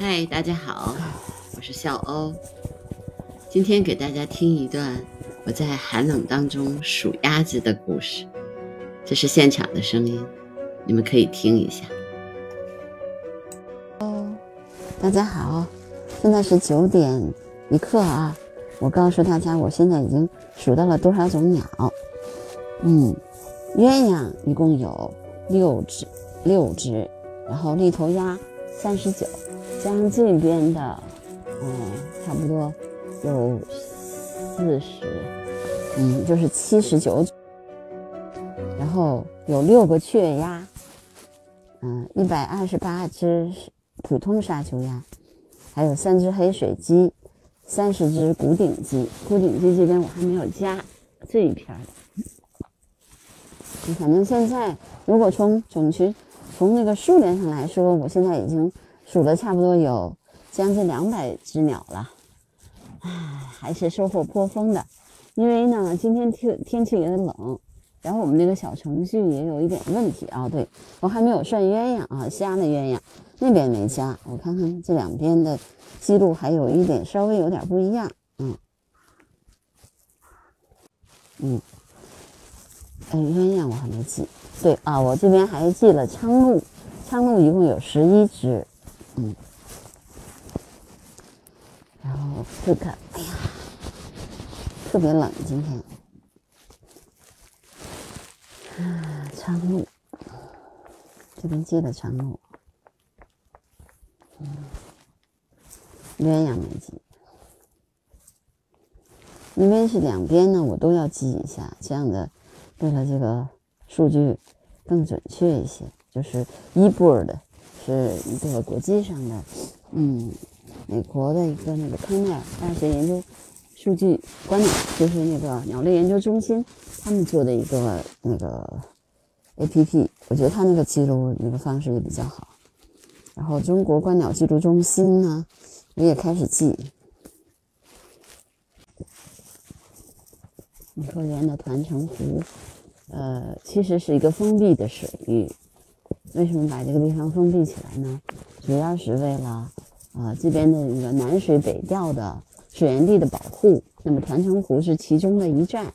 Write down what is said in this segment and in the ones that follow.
嗨，大家好，我是笑欧。今天给大家听一段我在寒冷当中数鸭子的故事，这是现场的声音，你们可以听一下。哦，大家好，现在是九点一刻啊。我告诉大家，我现在已经数到了多少种鸟。嗯，鸳鸯一共有六只，六只，然后立头鸭三十九，加上这边的，嗯，差不多有四十，嗯，就是七十九。然后有六个雀鸭，嗯，一百二十八只普通沙丘鸭，还有三只黑水鸡。三十只古顶鸡，古顶鸡这边我还没有加这一片的。反正现在，如果从种群从那个数量上来说，我现在已经数了差不多有将近两百只鸟了。唉，还是收获颇丰的。因为呢，今天天天气有点冷，然后我们那个小程序也有一点问题啊。对我还没有算鸳鸯啊，瞎的鸳鸯那边没加，我看看这两边的。记录还有一点稍微有点不一样，嗯，嗯，哎，鸳鸯我还没记，对啊，我这边还记了苍鹭，苍鹭一共有十一只，嗯，然后这个，哎呀，特别冷今天，啊，苍鹭，这边记了苍鹭，嗯。鸳鸯没记，因为是两边呢，我都要记一下，这样的为了这个数据更准确一些。就是一波的，是一个国际上的，嗯，美国的一个那个康奈尔大学研究数据观鸟，就是那个鸟类研究中心，他们做的一个那个 A P P，我觉得他那个记录那个方式也比较好。然后中国观鸟记录中心呢。我也开始记。颐和园的团城湖，呃，其实是一个封闭的水域。为什么把这个地方封闭起来呢？主要是为了，呃，这边的一个南水北调的水源地的保护。那么团城湖是其中的一站。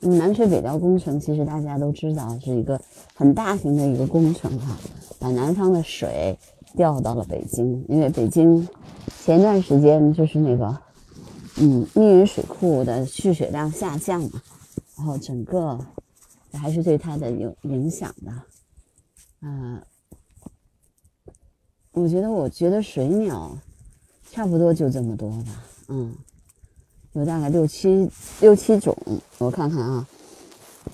那么南水北调工程，其实大家都知道是一个很大型的一个工程哈，把南方的水调到了北京，因为北京。前段时间就是那个，嗯，密云水库的蓄水量下降嘛，然后整个还是对它的有影响的。嗯，我觉得，我觉得水鸟差不多就这么多吧，嗯，有大概六七六七种，我看看啊，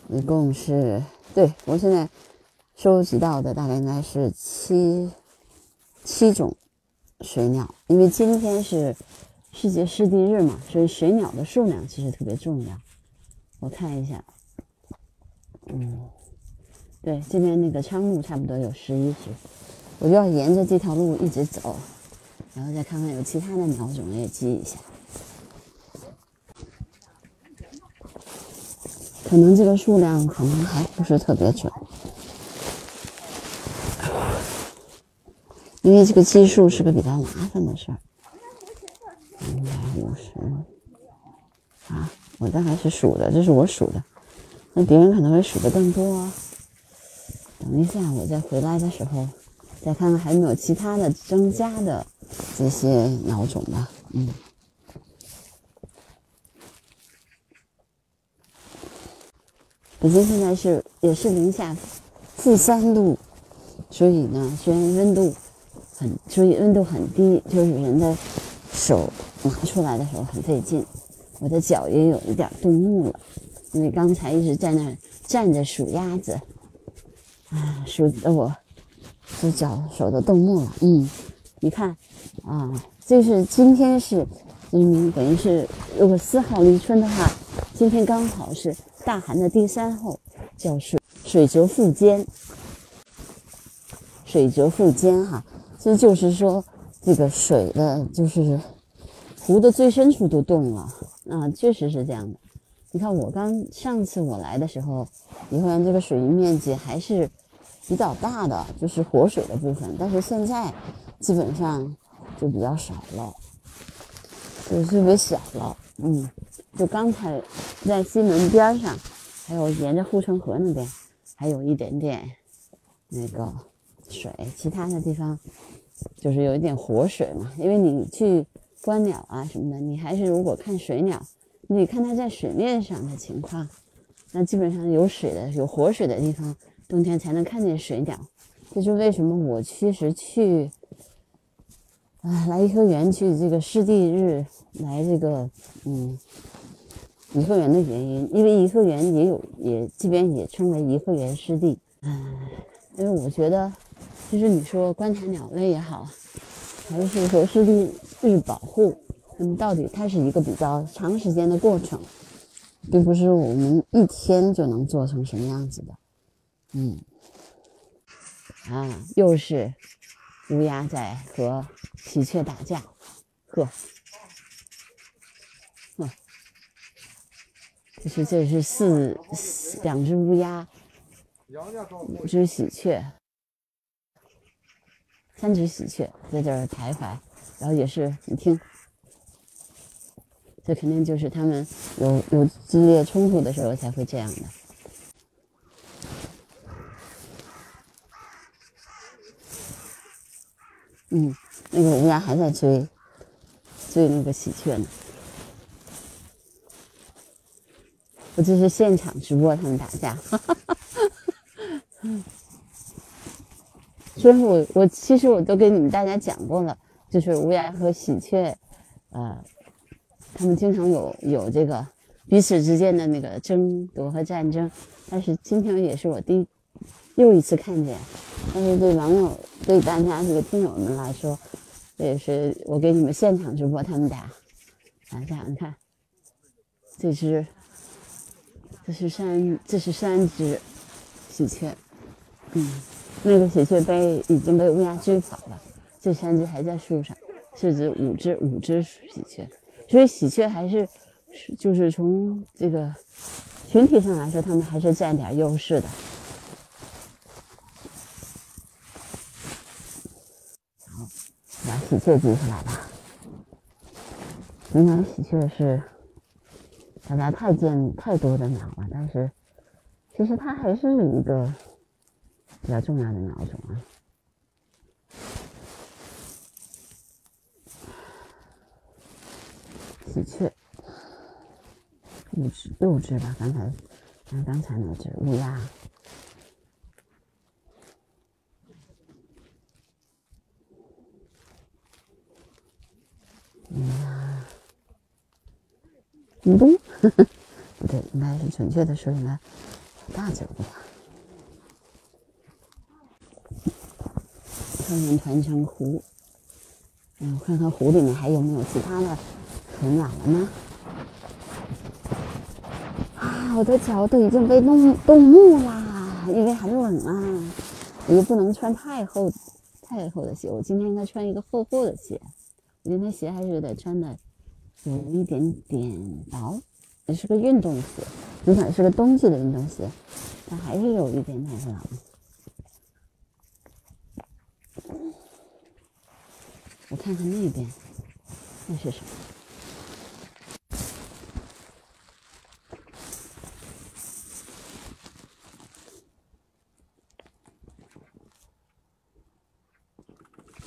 一共是，对我现在收集到的大概应该是七七种。水鸟，因为今天是世界湿地日嘛，所以水鸟的数量其实特别重要。我看一下，对，这边那个苍鹭差不多有十一只，我就要沿着这条路一直走，然后再看看有其他的鸟种也记一下。可能这个数量可能还不是特别准。因为这个计数是个比较麻烦的事儿，两百五十啊，我大概是数的，这是我数的，那别人可能会数的更多啊。等一下，我再回来的时候，再看看还有没有其他的增加的这些鸟种吧。嗯，北京现在是也是零下负三度，所以呢，虽然温度。很，所以温度很低，就是人的手拿出来的时候很费劲。我的脚也有一点冻木了，因为刚才一直在那站着数鸭子，啊，数的我这脚手都冻木了。嗯，你看，啊，这是今天是，嗯，等于是如果四号立春的话，今天刚好是大寒的第三候，叫水水蛰复坚，水蛰复坚哈。这就是说，这个水的，就是湖的最深处都冻了啊，确实是这样的。你看，我刚上次我来的时候，颐和园这个水域面积还是比较大的，就是活水的部分。但是现在基本上就比较少了，就特别小了。嗯，就刚才在西门边上，还有沿着护城河那边，还有一点点那个水，其他的地方就是有一点活水嘛。因为你去观鸟啊什么的，你还是如果看水鸟，你看它在水面上的情况，那基本上有水的、有活水的地方，冬天才能看见水鸟。这是为什么我其实去。啊，来颐和园去这个湿地日，来这个嗯，颐和园的原因，因为颐和园也有，也这边也称为颐和园湿地。嗯，因为我觉得，其实你说观察鸟类也好，还是说湿地日保护，那么到底它是一个比较长时间的过程，并不是我们一天就能做成什么样子的。嗯，啊，又是。乌鸦在和喜鹊打架，呵，呵，这是这是四两只乌鸦，五只喜鹊，三只喜鹊在这儿徘徊，然后也是你听，这肯定就是他们有有激烈冲突的时候才会这样的。嗯，那个乌鸦还在追追那个喜鹊呢。我这是现场直播他们打架，所以我我其实我都跟你们大家讲过了，就是乌鸦和喜鹊，呃，他们经常有有这个彼此之间的那个争夺和战争，但是今天也是我第又一次看见。但是对网友、对大家这个听友们来说，这也是我给你们现场直播他们打，来这样看，这只，这是三，这是三只喜鹊，嗯，那个喜鹊被已经被乌鸦追跑了，这三只还在树上，是指五只五只喜鹊，所以喜鹊还是，就是从这个群体上来说，他们还是占点优势的。把喜鹊接下来吧。应该喜鹊是大家太见太多的鸟了，但是其实它还是一个比较重要的鸟种啊。喜鹊五只六只吧，刚才像刚才那只乌鸦。咕咚，不 对，应该是准确的说，应该大嘴巴。看看团成湖，嗯，看看湖里面还有没有其他的水鸟了呢？啊，我的脚都已经被冻冻木啦，因为很冷啊，我又不能穿太厚太厚的鞋，我今天应该穿一个厚厚的鞋。我今天鞋还是有点穿的有一点点薄，也是个运动鞋，尽管是个冬季的运动鞋，但还是有一点点冷。我看看那边，那是什么？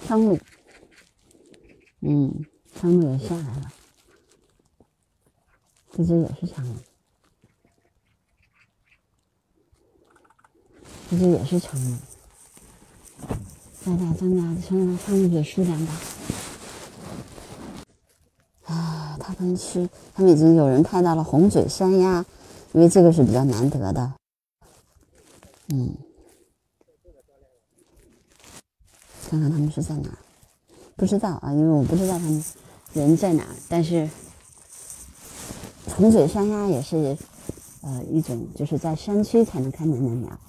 苍鹭。嗯，苍鹭也下来了，这只也是苍鹭，这只也是苍鹭，大大增加苍苍鹭的数量吧。啊，他们是，他们已经有人拍到了红嘴山鸭，因为这个是比较难得的。嗯，看看他们是在哪。不知道啊，因为我不知道他们人在哪。但是红嘴山鸭也是呃一种，就是在山区才能看见的鸟，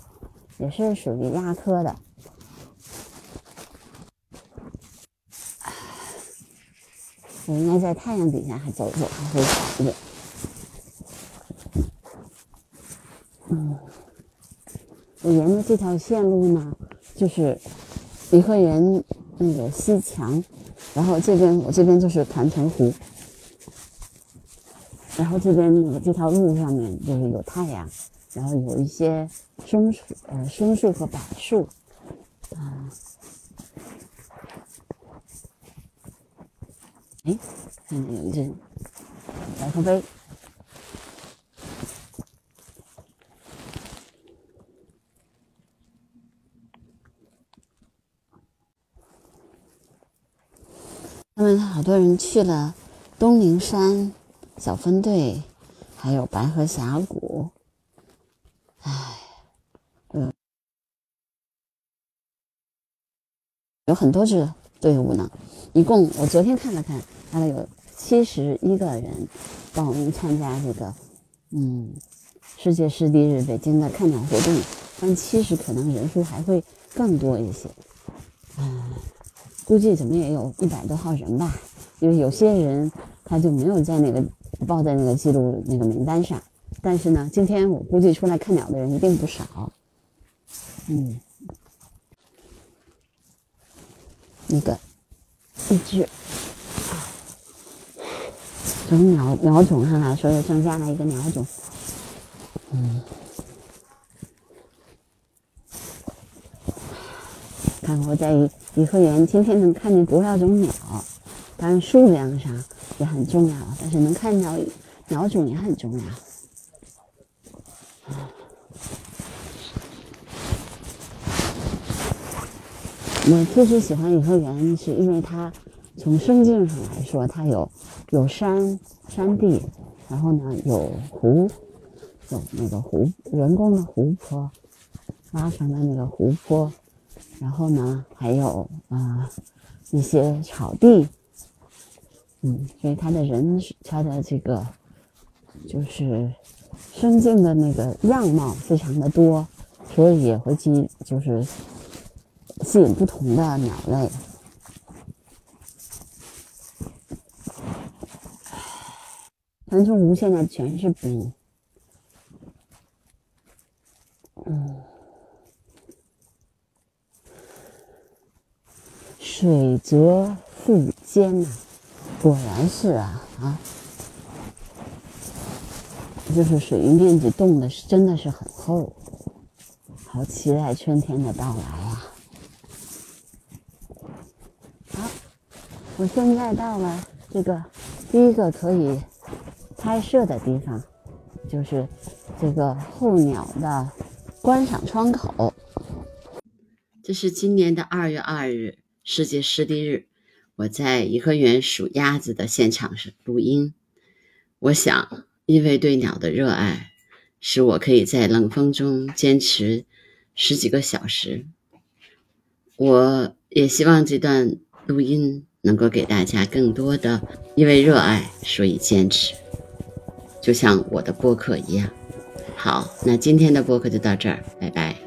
也是属于鸭科的。我应该在太阳底下还走走，还会好一点。嗯，我沿着这条线路呢，就是颐和园。那个西墙，然后这边我这边就是团城湖，然后这边这条路上面就是有太阳，然后有一些松树，呃，松树和柏树，啊，哎，看见有一只白头飞。他们好多人去了东陵山。小分队，还有白河峡谷。唉，嗯，有很多支队伍呢。一共我昨天看了看，大概有七十一个人报名参加这个，嗯，世界湿地日北京的看鸟活动。但其实可能人数还会更多一些。嗯。估计怎么也有一百多号人吧，因为有些人他就没有在那个报在那个记录那个名单上。但是呢，今天我估计出来看鸟的人一定不少。嗯，那个一只从鸟鸟种上来说又增加了一个鸟种。嗯。看我在颐和园今天能看见多少种鸟，当然数量上也很重要，但是能看到鸟种也很重要。我特别喜欢颐和园，是因为它从生境上来说，它有有山山地，然后呢有湖，有那个湖人工的湖泊，拉成的那个湖泊。然后呢，还有啊一些草地，嗯，所以它的人，它的这个就是生境的那个样貌非常的多，所以也会吸，就是吸引不同的鸟类。腾冲无现在全是冰，嗯。水泽腹坚呐，果然是啊啊，就是水域面积冻的是真的是很厚，好期待春天的到来啊！好，我现在到了这个第一个可以拍摄的地方，就是这个候鸟的观赏窗口。这是今年的二月二日。世界湿地日，我在颐和园数鸭子的现场是录音。我想，因为对鸟的热爱，使我可以在冷风中坚持十几个小时。我也希望这段录音能够给大家更多的因为热爱所以坚持，就像我的播客一样。好，那今天的播客就到这儿，拜拜。